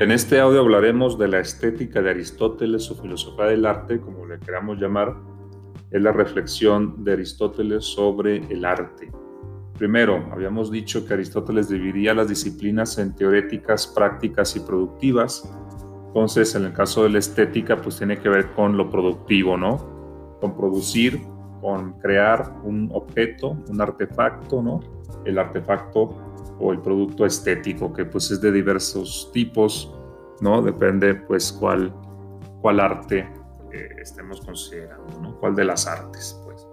En este audio hablaremos de la estética de Aristóteles o filosofía del arte, como le queramos llamar. Es la reflexión de Aristóteles sobre el arte. Primero, habíamos dicho que Aristóteles dividía las disciplinas en teoréticas, prácticas y productivas. Entonces, en el caso de la estética, pues tiene que ver con lo productivo, ¿no? Con producir, con crear un objeto, un artefacto, ¿no? El artefacto o el producto estético, que pues es de diversos tipos, ¿no? Depende pues cuál, cuál arte eh, estemos considerando, ¿no? Cuál de las artes, pues.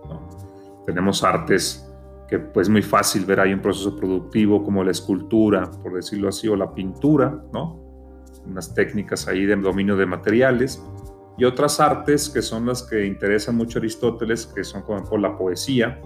Tenemos artes que pues muy fácil ver ahí un proceso productivo como la escultura, por decirlo así, o la pintura, ¿no? Unas técnicas ahí de dominio de materiales y otras artes que son las que interesan mucho a Aristóteles, que son como la poesía,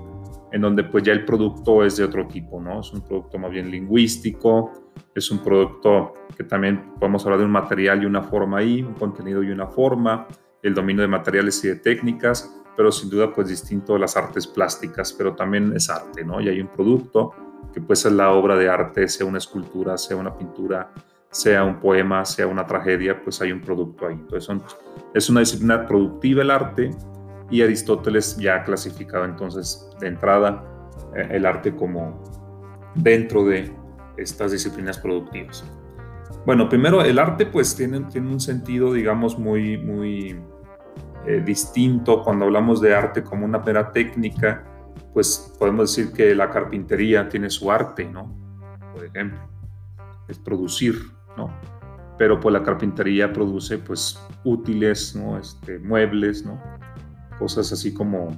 en donde pues ya el producto es de otro tipo, ¿no? Es un producto más bien lingüístico, es un producto que también podemos hablar de un material y una forma ahí, un contenido y una forma, el dominio de materiales y de técnicas, pero sin duda pues distinto de las artes plásticas, pero también es arte, ¿no? Y hay un producto que pues es la obra de arte, sea una escultura, sea una pintura, sea un poema, sea una tragedia, pues hay un producto ahí. Entonces es una disciplina productiva el arte y Aristóteles ya ha clasificado entonces de entrada eh, el arte como dentro de estas disciplinas productivas. Bueno, primero el arte pues tiene, tiene un sentido digamos muy, muy eh, distinto cuando hablamos de arte como una mera técnica, pues podemos decir que la carpintería tiene su arte, ¿no? Por ejemplo, es producir, ¿no? Pero pues la carpintería produce pues útiles, ¿no? Este, muebles, ¿no? Cosas así como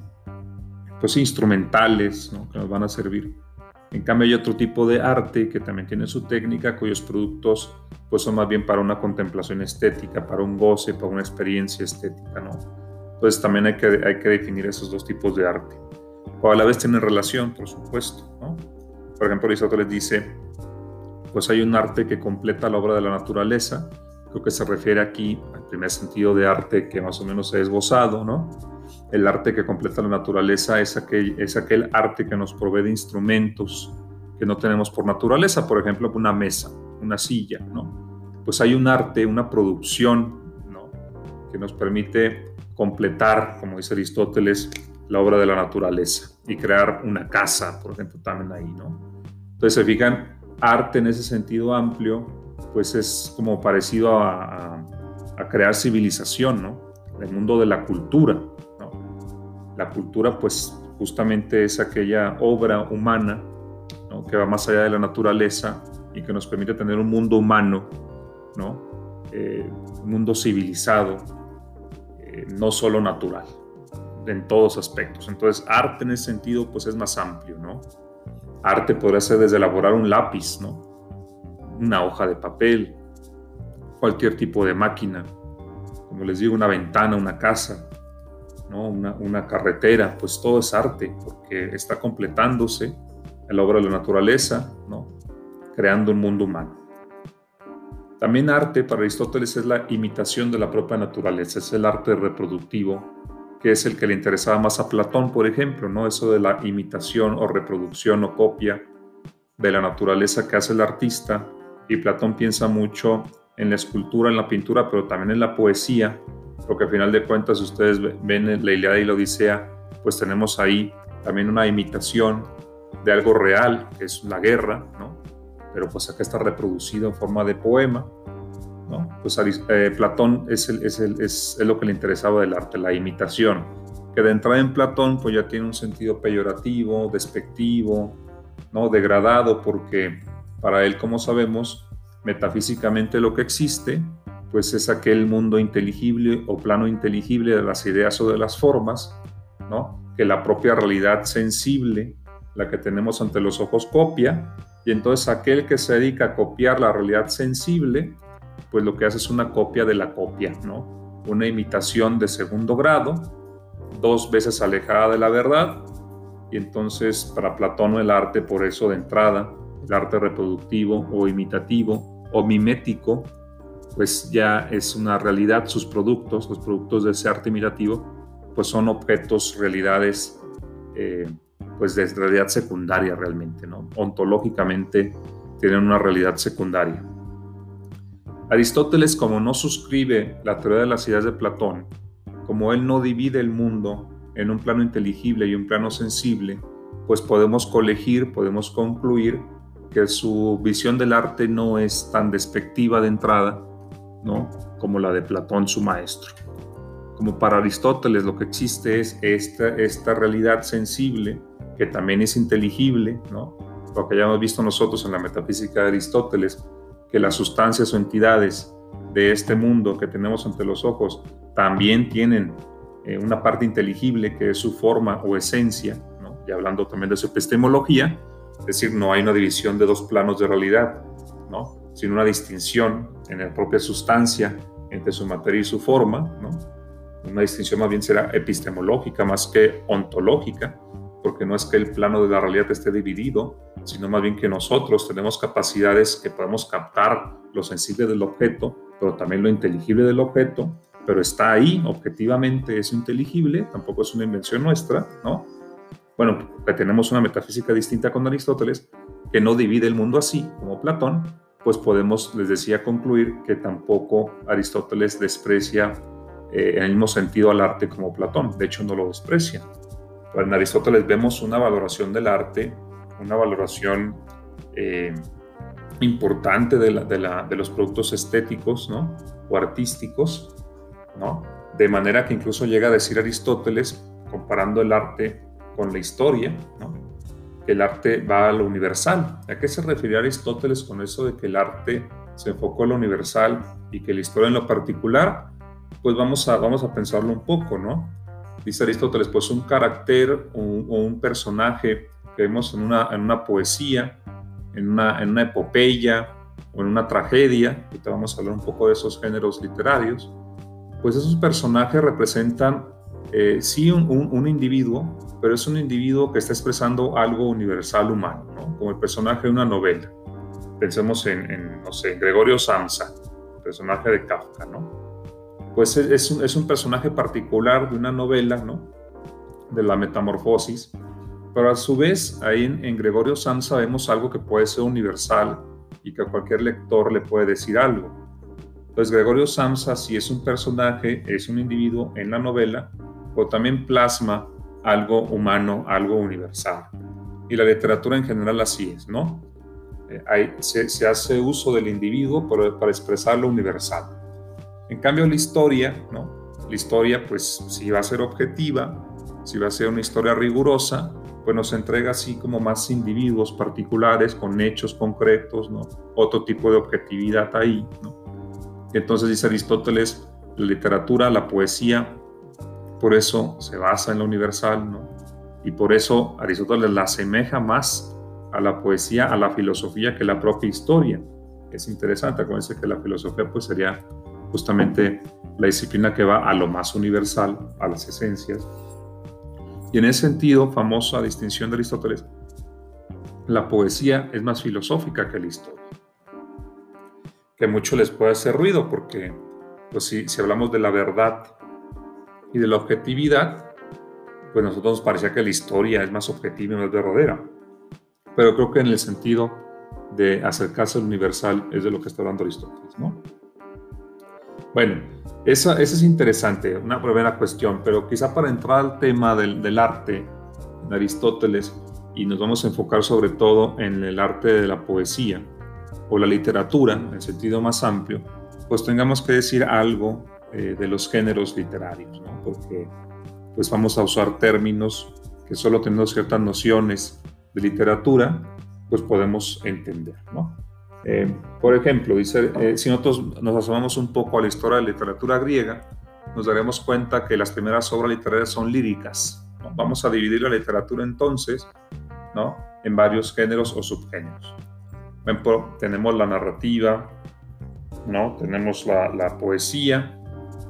pues instrumentales ¿no? que nos van a servir. En cambio hay otro tipo de arte que también tiene su técnica, cuyos productos pues son más bien para una contemplación estética, para un goce, para una experiencia estética, ¿no? Entonces también hay que, hay que definir esos dos tipos de arte. O a la vez tienen relación, por supuesto, ¿no? Por ejemplo, Aristóteles dice, pues hay un arte que completa la obra de la naturaleza, creo que se refiere aquí al primer sentido de arte que más o menos se ha esbozado, ¿no? El arte que completa la naturaleza es aquel, arte que nos provee de instrumentos que no tenemos por naturaleza, por ejemplo, una mesa, una silla, ¿no? Pues hay un arte, una producción. Que nos permite completar, como dice Aristóteles, la obra de la naturaleza y crear una casa, por ejemplo, también ahí, ¿no? Entonces, se fijan, arte en ese sentido amplio, pues es como parecido a, a crear civilización, ¿no? El mundo de la cultura, la cultura pues justamente es aquella obra humana que va más allá de la naturaleza y que nos permite tener un mundo humano, ¿no? Eh, un mundo civilizado, eh, no solo natural, en todos aspectos. Entonces, arte en ese sentido pues es más amplio, ¿no? Arte podría ser desde elaborar un lápiz, ¿no? Una hoja de papel, cualquier tipo de máquina, como les digo, una ventana, una casa, una, carretera, pues todo es arte, porque está completándose la obra de la naturaleza, ¿no? creando un mundo humano. También arte para Aristóteles es la imitación de la propia naturaleza, es el arte reproductivo, que es el que le interesaba más a Platón, por ejemplo, ¿no? Eso de la imitación o reproducción o copia de la naturaleza que hace el artista. Y Platón piensa mucho en la escultura, en la pintura, pero también en la poesía, porque al final de cuentas, ustedes ven la Ilíada y la Odisea, pues tenemos ahí también una imitación de algo real, que es la guerra, ¿no? Pero pues acá está reproducido en forma de poema, ¿no? Pues eh, Platón es, es, lo que le interesaba del arte, la imitación, que de entrada en Platón pues ya tiene un sentido peyorativo, despectivo, ¿no? Degradado, porque para él, como sabemos, metafísicamente lo que existe pues es aquel mundo inteligible o plano inteligible de las ideas o de las formas, ¿no? Que la propia realidad sensible, la que tenemos ante los ojos, copia, y entonces aquel que se dedica a copiar la realidad sensible, pues lo que hace es una copia de la copia, ¿no? Una imitación de segundo grado, dos veces alejada de la verdad, y entonces para Platón el arte, por eso de entrada, el arte reproductivo o imitativo o mimético, pues ya es una realidad, sus productos, los productos de ese arte imitativo, pues son objetos, realidades, eh, pues de realidad secundaria realmente, ¿no? Ontológicamente tienen una realidad secundaria. Aristóteles, como no suscribe la teoría de las ideas de Platón, como él no divide el mundo en un plano inteligible y un plano sensible, pues podemos colegir, podemos concluir que su visión del arte no es tan despectiva de entrada, ¿no? Como la de Platón, su maestro. Como para Aristóteles lo que existe es esta, esta realidad sensible, que también es inteligible, ¿no? Lo que ya hemos visto nosotros en la metafísica de Aristóteles, que las sustancias o entidades de este mundo que tenemos ante los ojos también tienen eh, una parte inteligible que es su forma o esencia, ¿no? y hablando también de su epistemología, es decir, no hay una división de dos planos de realidad, ¿no? sino una distinción en la propia sustancia entre su materia y su forma, ¿no? una distinción más bien será epistemológica más que ontológica, porque no es que el plano de la realidad esté dividido, sino más bien que nosotros tenemos capacidades que podemos captar lo sensible del objeto, pero también lo inteligible del objeto, pero está ahí, objetivamente es inteligible, tampoco es una invención nuestra, ¿no? Bueno, tenemos una metafísica distinta con Aristóteles, que no divide el mundo así, como Platón, pues podemos, les decía, concluir que tampoco Aristóteles desprecia eh, en el mismo sentido al arte como Platón, de hecho no lo desprecia. En Aristóteles vemos una valoración del arte, una valoración eh, importante de, de, los productos estéticos ¿no? o artísticos, ¿no? de manera que incluso llega a decir Aristóteles, comparando el arte con la historia, ¿no? que el arte va a lo universal. ¿A qué se refiere Aristóteles con eso de que el arte se enfocó en lo universal y que la historia en lo particular? Pues vamos a, vamos a pensarlo un poco, ¿no? Dice Aristóteles, pues un carácter o un, personaje que vemos en una, en una poesía, en una, en una epopeya o en una tragedia, ahorita vamos a hablar un poco de esos géneros literarios, pues esos personajes representan eh, sí un, un, individuo, pero es un individuo que está expresando algo universal humano, ¿no? como el personaje de una novela. Pensemos en, en no sé, Gregorio Samsa, personaje de Kafka, ¿no? pues es, un, es un personaje particular de una novela, ¿no? De la metamorfosis, pero a su vez ahí en, Gregorio Samsa vemos algo que puede ser universal y que a cualquier lector le puede decir algo. Pues Gregorio Samsa, si es un personaje, es un individuo en la novela, pero también plasma algo humano, algo universal. Y la literatura en general así es, ¿no? Eh, se, se, hace uso del individuo para, para expresar lo universal. En cambio, la historia, ¿no? La historia, pues, si va a ser objetiva, si va a ser una historia rigurosa, pues nos entrega así como más individuos particulares con hechos concretos, ¿no? Otro tipo de objetividad ahí, ¿no? entonces dice Aristóteles, la literatura, la poesía, por eso se basa en lo universal, ¿no? Y por eso Aristóteles la asemeja más a la poesía, a la filosofía que la propia historia. Es interesante, acuérdense que la filosofía pues sería justamente la disciplina que va a lo más universal, a las esencias. Y en ese sentido, famosa distinción de Aristóteles, la poesía es más filosófica que la historia. Que mucho les puede hacer ruido porque, pues si, si hablamos de la verdad y de la objetividad, pues nosotros nos parecía que la historia es más objetiva y más verdadera. Pero creo que en el sentido de acercarse al universal es de lo que está hablando Aristóteles, ¿no? Bueno, eso, es interesante, una primera cuestión, pero quizá para entrar al tema del, arte de Aristóteles, y nos vamos a enfocar sobre todo en el arte de la poesía o la literatura, en el sentido más amplio, pues tengamos que decir algo eh, de los géneros literarios, ¿no? porque pues vamos a usar términos que solo teniendo ciertas nociones de literatura, pues podemos entender. ¿no? Eh, por ejemplo, dice, eh, si nosotros nos asomamos un poco a la historia de la literatura griega, nos daremos cuenta que las primeras obras literarias son líricas. Vamos a dividir la literatura entonces ¿no? en varios géneros o subgéneros. Ejemplo, tenemos la narrativa, ¿no? tenemos la, poesía,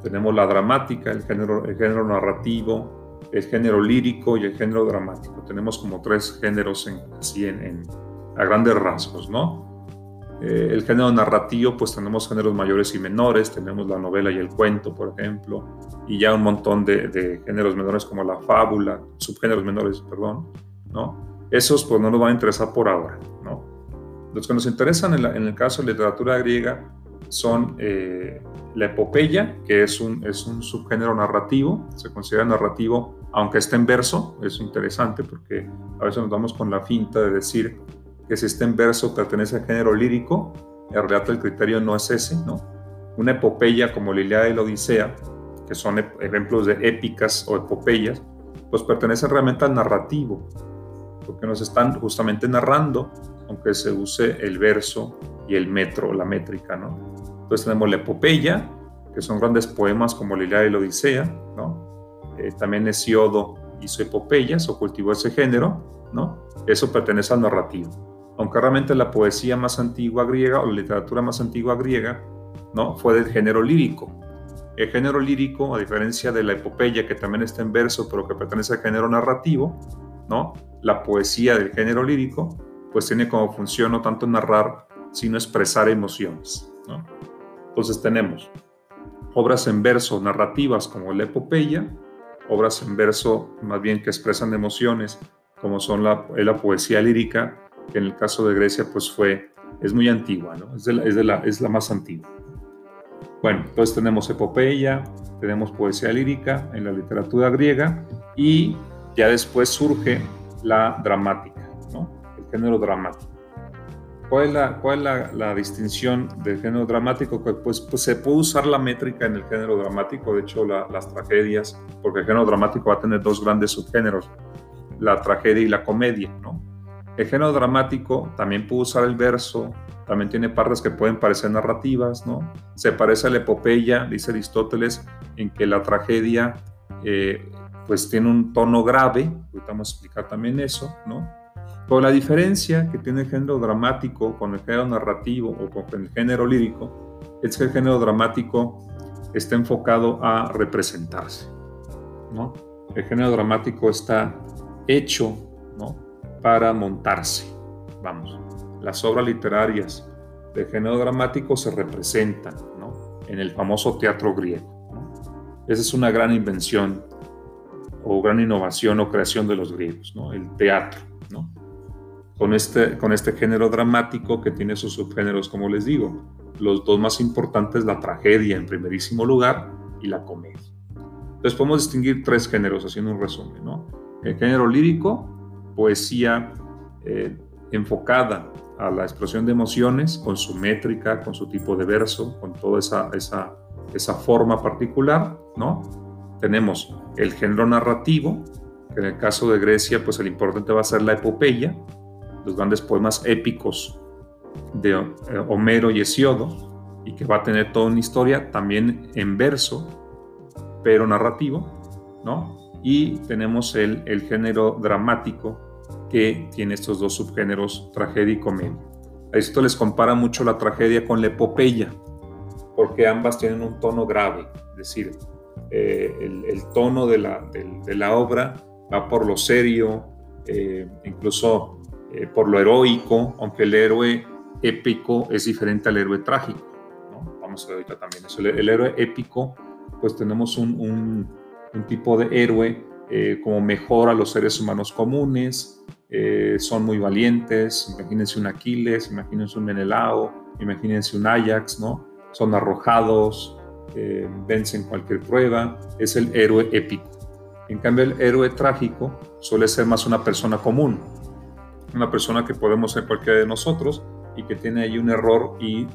tenemos la dramática, el género, el género narrativo, el género lírico y el género dramático. Tenemos como tres géneros en, así en, a grandes rasgos, ¿no? Eh, el género narrativo, pues tenemos géneros mayores y menores, tenemos la novela y el cuento, por ejemplo, y ya un montón de, géneros menores como la fábula, subgéneros menores, perdón, ¿no? Esos pues no nos van a interesar por ahora, ¿no? Los que nos interesan en, el caso de literatura griega, son eh, la epopeya, que es un, es un subgénero narrativo, se considera narrativo, aunque esté en verso, es interesante porque a veces nos damos con la finta de decir que si está en verso pertenece al género lírico, en realidad el criterio no es ese, ¿no? Una epopeya como la Ilíada y la Odisea, que son ejemplos de épicas o epopeyas, pues pertenecen realmente al narrativo, porque nos están justamente narrando, aunque se use el verso y el metro, la métrica, ¿no? Entonces tenemos la epopeya, que son grandes poemas como la Ilíada y la Odisea, ¿no? Eh, también Hesiodo hizo epopeyas o cultivó ese género, ¿no? Eso pertenece al narrativo. Aunque realmente la poesía más antigua griega o la literatura más antigua griega, ¿no? Fue del género lírico. El género lírico, a diferencia de la epopeya, que también está en verso, pero que pertenece al género narrativo, ¿no? La poesía del género lírico, pues tiene como función no tanto narrar, sino expresar emociones, ¿no? Entonces tenemos obras en verso narrativas como la epopeya, obras en verso más bien que expresan emociones como son la, la poesía lírica, que en el caso de Grecia pues fue, es muy antigua, es, la, es más antigua. Bueno, entonces tenemos epopeya, tenemos poesía lírica en la literatura griega y ya después surge la dramática, el género dramático. ¿Cuál es, la, cuál es la, distinción del género dramático? Pues, pues, se puede usar la métrica en el género dramático, de hecho las tragedias, porque el género dramático va a tener dos grandes subgéneros, la tragedia y la comedia, ¿no? El género dramático también puede usar el verso, también tiene partes que pueden parecer narrativas, ¿no? Se parece a la epopeya, dice Aristóteles, en que la tragedia eh, pues tiene un tono grave, ahorita vamos a explicar también eso, ¿no? Pero la diferencia que tiene el género dramático con el género narrativo o con el género lírico es que el género dramático está enfocado a representarse, ¿no? El género dramático está hecho, ¿no? Para montarse, vamos las obras literarias de género dramático se representan ¿no? en el famoso teatro griego. Esa es una gran invención o gran innovación o creación de los griegos, ¿no? el teatro. ¿no? Con, este, con este género dramático que tiene sus subgéneros, como les digo, los dos más importantes, la tragedia en primerísimo lugar y la comedia. Entonces podemos distinguir tres géneros, haciendo un resumen. ¿no? El género lírico, poesía eh, enfocada a la expresión de emociones con su métrica, con su tipo de verso, con toda esa, esa, esa forma particular, ¿no? Tenemos el género narrativo, que en el caso de Grecia, pues el importante va a ser la epopeya, los grandes poemas épicos de eh, Homero y Hesiodo, y que va a tener toda una historia también en verso, pero narrativo, ¿no? Y tenemos el, el género dramático, que tiene estos dos subgéneros, tragedia y comedia. Esto les compara mucho la tragedia con la epopeya, porque ambas tienen un tono grave, es decir, eh, el, tono de la, de, la, obra va por lo serio, eh, incluso eh, por lo heroico, aunque el héroe épico es diferente al héroe trágico. Vamos a ver ahorita también eso. El, héroe épico, pues tenemos un, un, un tipo de héroe como mejor a los seres humanos comunes, eh, son muy valientes, imagínense un Aquiles, imagínense un Menelao, imagínense un Ajax, ¿no? Son arrojados, eh, vencen cualquier prueba, es el héroe épico. En cambio, el héroe trágico suele ser más una persona común, una persona que podemos ser cualquiera de nosotros y que tiene ahí un error y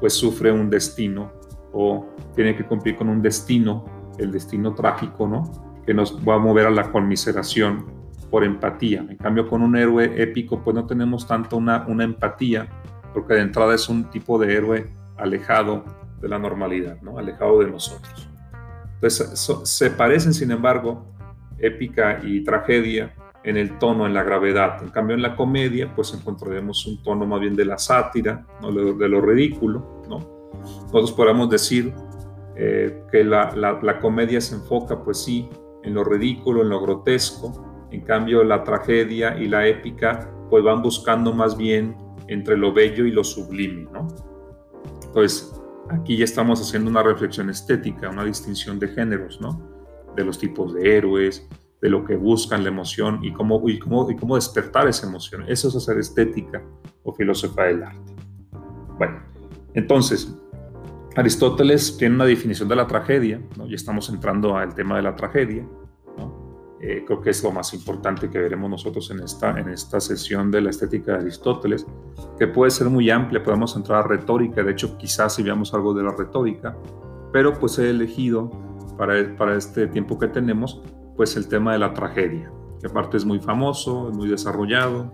pues sufre un destino o tiene que cumplir con un destino, el destino trágico, ¿no? Que nos va a mover a la conmiseración por empatía. En cambio, con un héroe épico, pues no tenemos tanto una, una empatía, porque de entrada es un tipo de héroe alejado de la normalidad, ¿no? alejado de nosotros. Entonces, se parecen, sin embargo, épica y tragedia en el tono, en la gravedad. En cambio, en la comedia, pues encontraremos un tono más bien de la sátira, ¿no? de lo ridículo. ¿no? Nosotros podemos decir eh, que la, la, la comedia se enfoca, pues sí, en lo ridículo, en lo grotesco, en cambio, la tragedia y la épica pues van buscando más bien entre lo bello y lo sublime, ¿no? Entonces, aquí ya estamos haciendo una reflexión estética, una distinción de géneros, ¿no? De los tipos de héroes, de lo que buscan la emoción y cómo, y cómo, y cómo despertar esa emoción. Eso es hacer estética o filosofía del arte. Bueno, entonces, Aristóteles tiene una definición de la tragedia, ¿no? ya estamos entrando al tema de la tragedia, eh, creo que es lo más importante que veremos nosotros en esta, en esta sesión de la estética de Aristóteles, que puede ser muy amplia, podemos entrar a retórica, de hecho quizás si veamos algo de la retórica, pero pues he elegido para, para este tiempo que tenemos, pues el tema de la tragedia, que aparte es muy famoso, es muy desarrollado,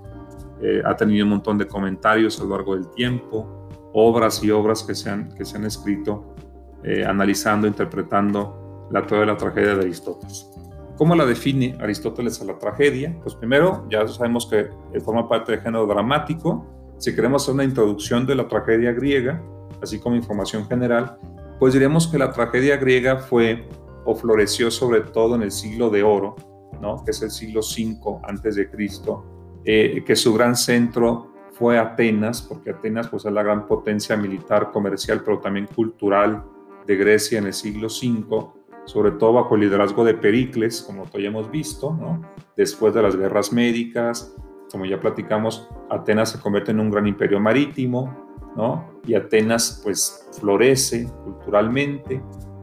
eh, ha tenido un montón de comentarios a lo largo del tiempo, obras y obras que se han, que se han escrito eh, analizando, interpretando la teoría de la tragedia de Aristóteles. ¿Cómo la define Aristóteles a la tragedia? Pues primero, ya sabemos que forma parte del género dramático. Si queremos hacer una introducción de la tragedia griega, así como información general, pues diremos que la tragedia griega fue o floreció sobre todo en el siglo de oro, ¿no? que es el siglo V antes de Cristo, eh, que su gran centro fue Atenas, porque Atenas pues, es la gran potencia militar, comercial, pero también cultural de Grecia en el siglo V sobre todo bajo el liderazgo de Pericles, como ya hemos visto, ¿no? después de las guerras médicas, como ya platicamos, Atenas se convierte en un gran imperio marítimo, ¿no? y Atenas pues florece culturalmente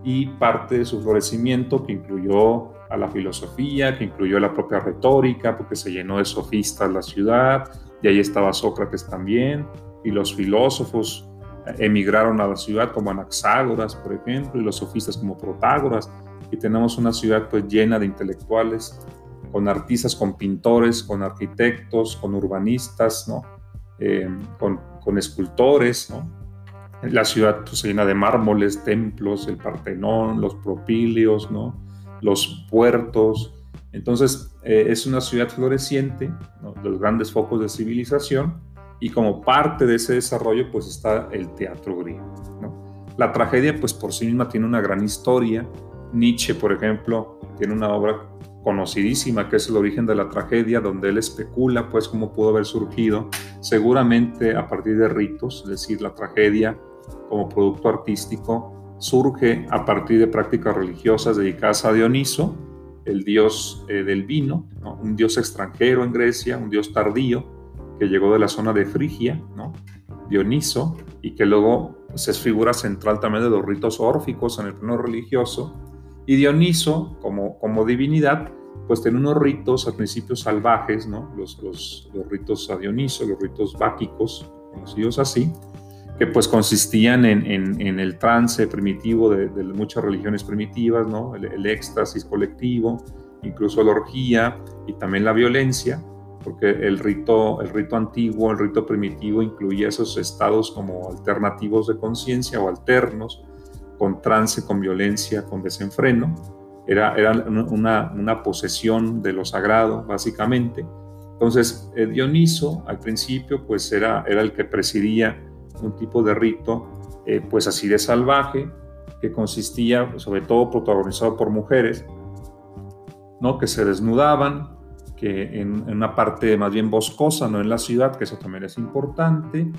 y parte de su florecimiento que incluyó a la filosofía, que incluyó la propia retórica, porque se llenó de sofistas la ciudad, y ahí estaba Sócrates también, y los filósofos emigraron a la ciudad como Anaxágoras, por ejemplo, y los sofistas como Protágoras, y tenemos una ciudad pues llena de intelectuales, con artistas, con pintores, con arquitectos, con urbanistas, ¿no? Eh, con, con, escultores, ¿no? La ciudad pues, llena de mármoles, templos, el Partenón, los propíleos, ¿no? Los puertos. Entonces, eh, es una ciudad floreciente, los grandes focos de civilización, y como parte de ese desarrollo pues está el teatro griego. La tragedia pues por sí misma tiene una gran historia. Nietzsche, por ejemplo, tiene una obra conocidísima que es el origen de la tragedia, donde él especula pues cómo pudo haber surgido, seguramente a partir de ritos, es decir, la tragedia como producto artístico surge a partir de prácticas religiosas dedicadas a Dioniso, el dios eh, del vino, un dios extranjero en Grecia, un dios tardío, que llegó de la zona de Frigia. Dioniso, y que luego es figura central también de los ritos órficos en el plano religioso. Y Dioniso, como, divinidad, pues tiene unos ritos al principio salvajes, ¿no? Los, ritos a Dioniso, los ritos báquicos, conocidos así, que pues consistían en, el trance primitivo de, muchas religiones primitivas, ¿no? El, éxtasis colectivo, incluso la orgía y también la violencia, porque el rito antiguo, el rito primitivo incluía esos estados como alternativos de conciencia o alternos, con trance, con violencia, con desenfreno. Era, era una, una, posesión de lo sagrado, básicamente. Entonces, eh, Dioniso, al principio, pues era, era el que presidía un tipo de rito, eh, pues así de salvaje, que consistía, sobre todo protagonizado por mujeres, ¿no? que se desnudaban, que en, una parte más bien boscosa, no en la ciudad, que eso también es importante,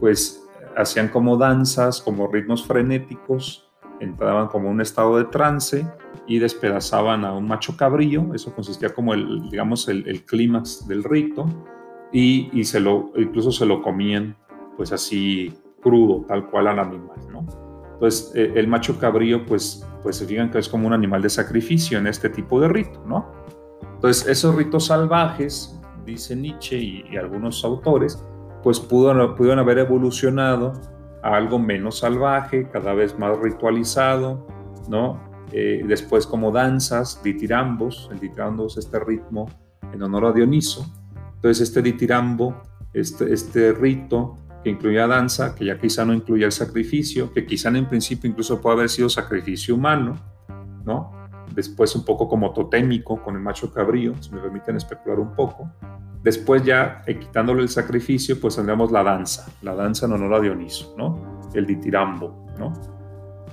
pues hacían como danzas, como ritmos frenéticos, entraban como un estado de trance y despedazaban a un macho cabrío, eso consistía como el, digamos, el, clímax del rito, y, y, se lo, incluso se lo comían pues así crudo, tal cual al animal, ¿no? Entonces, eh, el macho cabrío, pues, pues se fijan que es como un animal de sacrificio en este tipo de rito, ¿no? Entonces, esos ritos salvajes, dice Nietzsche y, algunos autores, pues pudieron, haber evolucionado a algo menos salvaje, cada vez más ritualizado, ¿no? Eh, después como danzas, ditirambos, el ditirambo es este ritmo en honor a Dioniso. Entonces este ditirambo, este, este rito que incluía danza, que ya quizá no incluía el sacrificio, que quizá en principio incluso puede haber sido sacrificio humano, ¿no? Después un poco como totémico con el macho cabrío, si me permiten especular un poco. Después ya eh, quitándole el sacrificio, pues tendríamos la danza, la danza en honor a Dioniso, ¿no? El ditirambo, ¿no?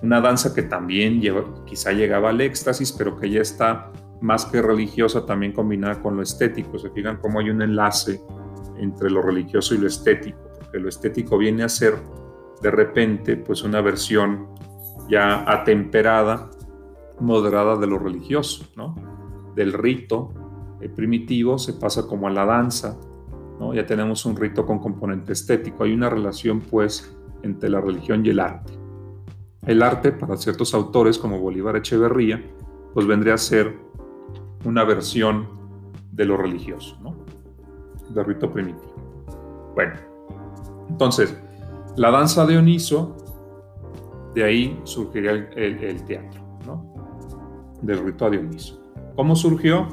Una danza que también quizá llegaba al éxtasis, pero que ya está más que religiosa, también combinada con lo estético. Se fijan cómo hay un enlace entre lo religioso y lo estético, porque lo estético viene a ser de repente pues una versión ya atemperada moderada de lo religioso, ¿no? Del rito eh, primitivo se pasa como a la danza, ¿no? Ya tenemos un rito con componente estético, hay una relación pues entre la religión y el arte. el arte para ciertos autores como Bolívar Echeverría, pues vendría a ser una versión de lo religioso. Del rito primitivo. Bueno, entonces, la danza de Oniso, de ahí surgiría el, teatro, rito a Dioniso. ¿Cómo surgió?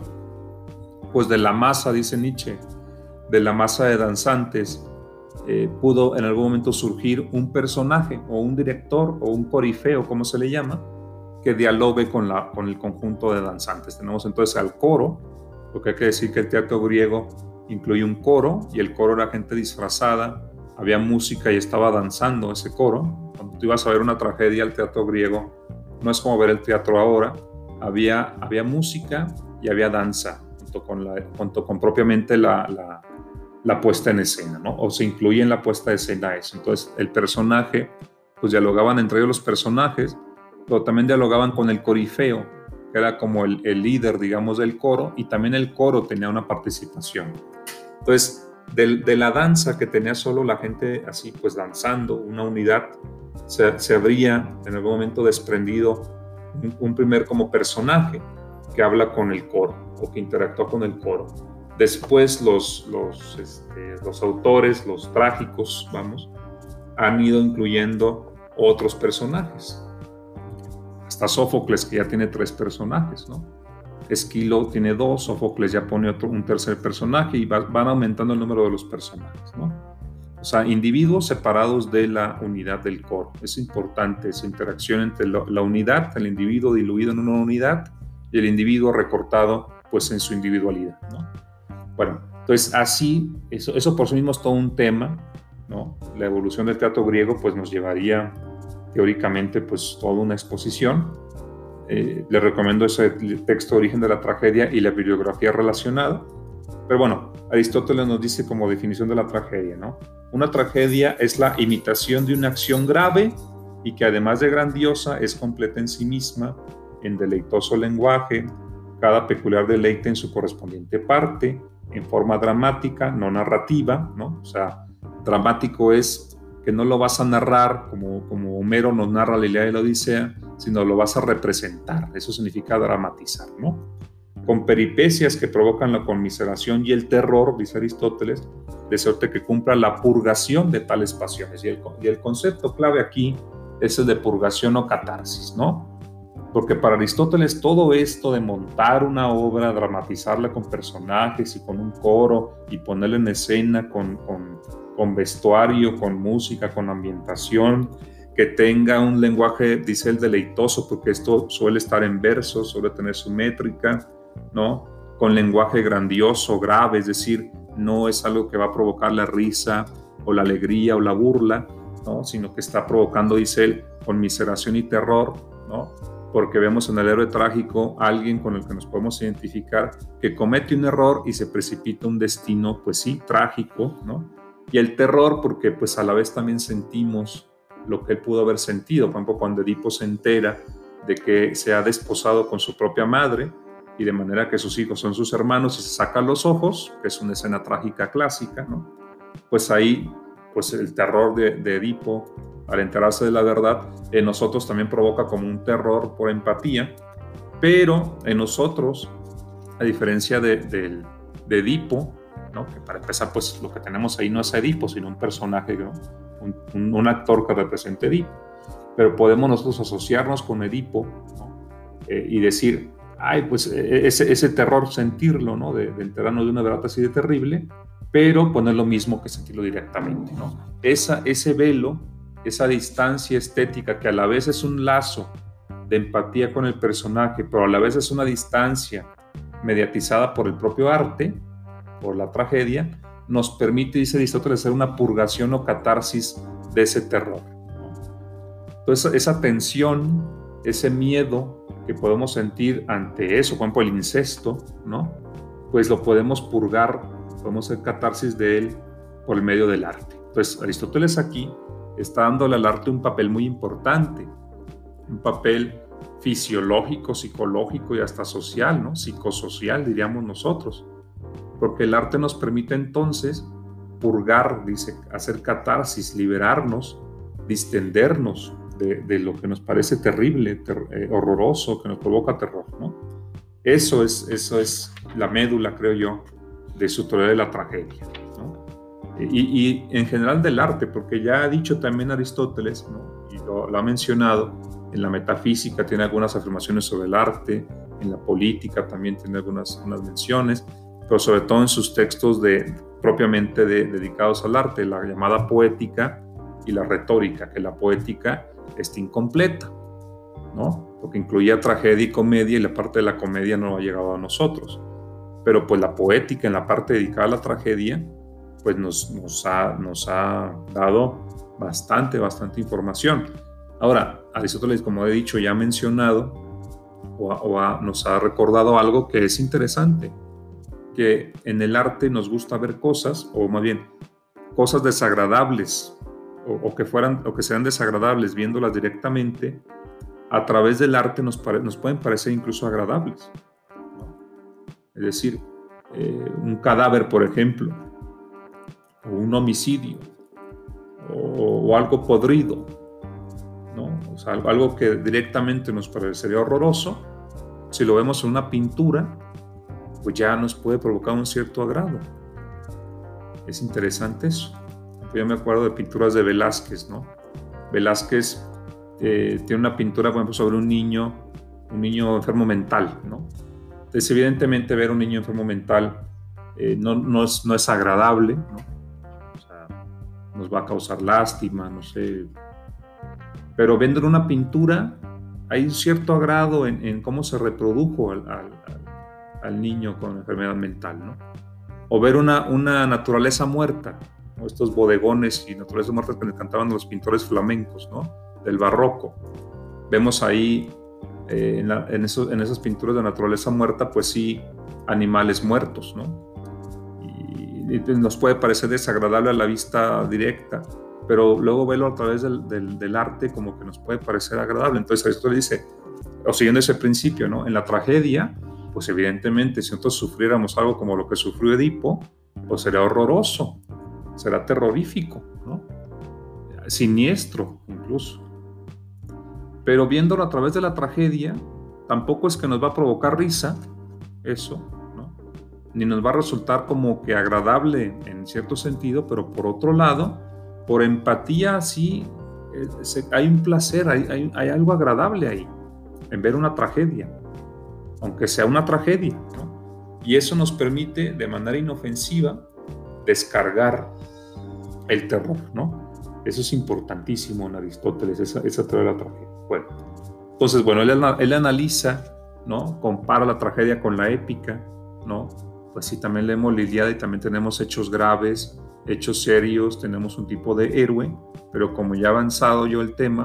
Pues de la masa, dice Nietzsche, de la masa de danzantes eh, pudo en algún momento surgir un personaje o un director o un corifeo, como se le llama, que dialogue con, la, con el conjunto de danzantes. Tenemos entonces al coro, lo que hay que decir que el teatro griego incluye un coro y el coro era gente disfrazada, había música y estaba danzando ese coro. Cuando tú ibas a ver una tragedia al teatro griego, no es como ver el teatro ahora, había, había música y había danza, junto con, junto con propiamente la la puesta en escena, ¿no? O se incluye en la puesta de escena eso. Entonces, el personaje, pues dialogaban entre ellos los personajes, pero también dialogaban con el corifeo, que era como el, líder, digamos, del coro, y también el coro tenía una participación. Entonces, de, la danza que tenía solo la gente así, pues danzando, una unidad, se, habría en algún momento desprendido un, primer como personaje que habla con el coro o que interactúa con el coro Después los, los, este, los autores, los trágicos, vamos, han ido incluyendo otros personajes. Hasta Sófocles, que ya tiene tres personajes, ¿no? Esquilo tiene dos, Sófocles ya pone otro, un tercer personaje y van aumentando el número de los personajes, ¿no? O sea, individuos separados de la unidad del coro. Es importante esa interacción entre la unidad, el individuo diluido en una unidad y el individuo recortado pues en su individualidad, ¿no? Bueno, entonces así, eso, eso por sí mismo es todo un tema. La evolución del teatro griego pues nos llevaría teóricamente pues toda una exposición. Eh, le recomiendo ese texto Origen de la Tragedia y la bibliografía relacionada. Pero bueno, Aristóteles nos dice como definición de la tragedia, ¿no? Una tragedia es la imitación de una acción grave y que además de grandiosa es completa en sí misma, en deleitoso lenguaje, cada peculiar deleite en su correspondiente parte, en forma dramática, no narrativa, ¿no? O sea, dramático es que no lo vas a narrar como, como Homero nos narra la Ilíada y la Odisea, sino lo vas a representar. Eso significa dramatizar, ¿no? Con peripecias que provocan la conmiseración y el terror, dice Aristóteles, de suerte que cumpla la purgación de tales pasiones. Y el, y el concepto clave aquí es el de purgación o catarsis, ¿no? Porque para Aristóteles todo esto de montar una obra, dramatizarla con personajes y con un coro y ponerla en escena con, con, vestuario, con música, con ambientación, que tenga un lenguaje, dice el deleitoso, porque esto suele estar en versos, suele tener su métrica, ¿no? Con lenguaje grandioso, grave, es decir, no es algo que va a provocar la risa o la alegría o la burla, ¿no? Sino que está provocando, dice él, conmiseración y terror, ¿no? porque vemos en el héroe trágico alguien con el que nos podemos identificar que comete un error y se precipita un destino, pues sí, trágico, ¿no? Y el terror porque pues a la vez también sentimos lo que él pudo haber sentido, por ejemplo, cuando Edipo se entera de que se ha desposado con su propia madre y de manera que sus hijos son sus hermanos y se saca los ojos, que es una escena trágica clásica, ¿no? Pues ahí, pues el terror de, de Edipo al enterarse de la verdad, en nosotros también provoca como un terror por empatía, pero en nosotros, a diferencia de, de, Edipo, ¿no? que para empezar, pues lo que tenemos ahí no es Edipo, sino un personaje, un, un, actor que represente Edipo, pero podemos nosotros asociarnos con Edipo eh, y decir, ay, pues e, e, ese, terror sentirlo, ¿no? de, de enterarnos de una verdad así de terrible, pero poner lo mismo que sentirlo directamente. ¿no? Esa, ese velo esa distancia estética que a la vez es un lazo de empatía con el personaje, pero a la vez es una distancia mediatizada por el propio arte, por la tragedia, nos permite, dice Aristóteles, hacer una purgación o catarsis de ese terror. Entonces, esa tensión, ese miedo que podemos sentir ante eso, por ejemplo, el incesto, ¿no? Pues lo podemos purgar, podemos hacer catarsis de él por el medio del arte. Entonces, Aristóteles aquí está dándole al arte un papel muy importante, un papel fisiológico, psicológico y hasta social, ¿no? Psicosocial, diríamos nosotros. Porque el arte nos permite entonces purgar, dice, hacer catarsis, liberarnos, distendernos de, lo que nos parece terrible, eh, horroroso, que nos provoca terror, ¿no? Eso es, eso es la médula, creo yo, de su teoría de la tragedia, ¿no? y, y, en general del arte, porque ya ha dicho también Aristóteles, ¿no? y lo, lo ha mencionado, en la metafísica tiene algunas afirmaciones sobre el arte, en la política también tiene algunas unas menciones, pero sobre todo en sus textos de, propiamente dedicados al arte, la llamada poética y la retórica, que la poética está incompleta, ¿no? Porque incluía tragedia y comedia y la parte de la comedia no ha llegado a nosotros. Pero pues la poética en la parte dedicada a la tragedia, pues nos, ha dado bastante, bastante información. Ahora, Aristóteles, como he dicho, ya ha mencionado o, nos ha recordado algo que es interesante, que en el arte nos gusta ver cosas, o más bien, cosas desagradables, o, que fueran, o que sean desagradables viéndolas directamente, a través del arte nos, nos pueden parecer incluso agradables. Es decir, eh, un cadáver, por ejemplo, o un homicidio, o, algo podrido, ¿no? O sea, algo que directamente nos parecería horroroso, si lo vemos en una pintura, pues ya nos puede provocar un cierto agrado. Es interesante eso. Yo me acuerdo de pinturas de Velázquez, ¿no? Velázquez eh, tiene una pintura, por ejemplo, sobre un niño, un niño enfermo mental, ¿no? Entonces, evidentemente, ver un niño enfermo mental eh, no, no, es, no, es, agradable, ¿no? O sea, nos va a causar lástima, no sé. Pero viendo una pintura, hay cierto agrado en, en cómo se reprodujo al, al niño con enfermedad mental, ¿no? O ver una, una naturaleza muerta, estos bodegones y naturaleza muerta que cantaban los pintores flamencos, ¿no? Del barroco. Vemos ahí eh, en, en, en, esas pinturas de naturaleza muerta, pues sí, animales muertos, ¿no? Y, nos puede parecer desagradable a la vista directa, pero luego verlo a través del, del, del, arte como que nos puede parecer agradable. Entonces le dice, o siguiendo ese principio, ¿no? En la tragedia pues evidentemente si nosotros sufriéramos algo como lo que sufrió Edipo, pues será horroroso, será terrorífico, ¿no? siniestro incluso. Pero viéndolo a través de la tragedia, tampoco es que nos va a provocar risa, eso, ¿no? ni nos va a resultar como que agradable en cierto sentido, pero por otro lado, por empatía sí, hay un placer, hay, hay algo agradable ahí, en ver una tragedia aunque sea una tragedia. Y eso nos permite de manera inofensiva descargar el terror. ¿no? Eso es importantísimo en Aristóteles, esa, esa teoría de la tragedia. Bueno, entonces, bueno, él, él analiza, ¿no? compara la tragedia con la épica, ¿no? pues sí, también leemos la y también tenemos hechos graves, hechos serios, tenemos un tipo de héroe, pero como ya ha avanzado yo el tema,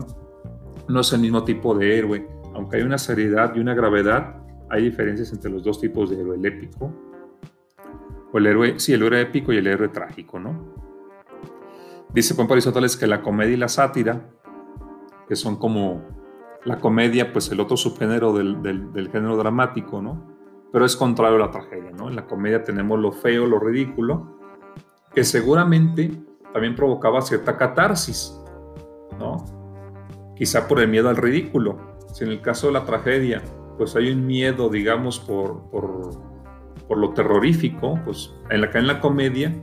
no es el mismo tipo de héroe, aunque hay una seriedad y una gravedad, hay diferencias entre los dos tipos de héroe, el épico, o el héroe, sí, el héroe épico y el héroe trágico, ¿no? Dice Juan Aristóteles que la comedia y la sátira, que son como la comedia, pues el otro subgénero del, del, género dramático, ¿no? Pero es contrario a la tragedia, ¿no? En la comedia tenemos lo feo, lo ridículo, que seguramente también provocaba cierta catarsis, ¿no? Quizá por el miedo al ridículo. Si en el caso de la tragedia pues hay un miedo, digamos, por, lo terrorífico, pues en la, en la comedia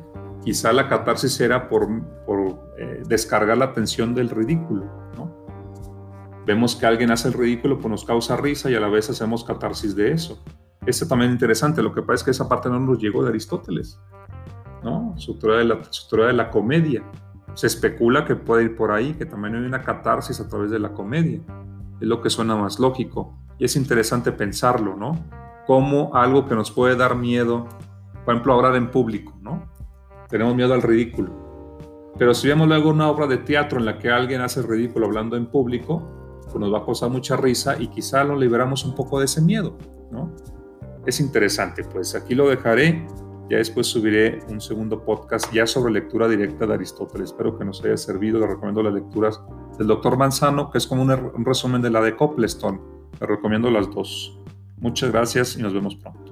quizá la catarsis era por, por eh, descargar la tensión del ridículo, ¿no? Vemos que alguien hace el ridículo, pues nos causa risa y a la vez hacemos catarsis de eso. Eso también es interesante, lo que pasa es que esa parte no nos llegó de Aristóteles, ¿no? Su teoría de la, su teoría de la comedia. Se especula que puede ir por ahí, que también hay una catarsis a través de la comedia. Es lo que suena más lógico. Y es interesante pensarlo, ¿no? Como algo que nos puede dar miedo, por ejemplo, hablar en público, ¿no? Tenemos miedo al ridículo. Pero si vemos luego una obra de teatro en la que alguien hace el ridículo hablando en público, pues nos va a causar mucha risa y quizá nos liberamos un poco de ese miedo, ¿no? Es interesante, pues aquí lo dejaré. Ya después subiré un segundo podcast ya sobre lectura directa de Aristóteles. Espero que nos haya servido. Les recomiendo las lecturas del doctor Manzano, que es como un, resumen de la de Copleston. Te recomiendo las dos. Muchas gracias y nos vemos pronto.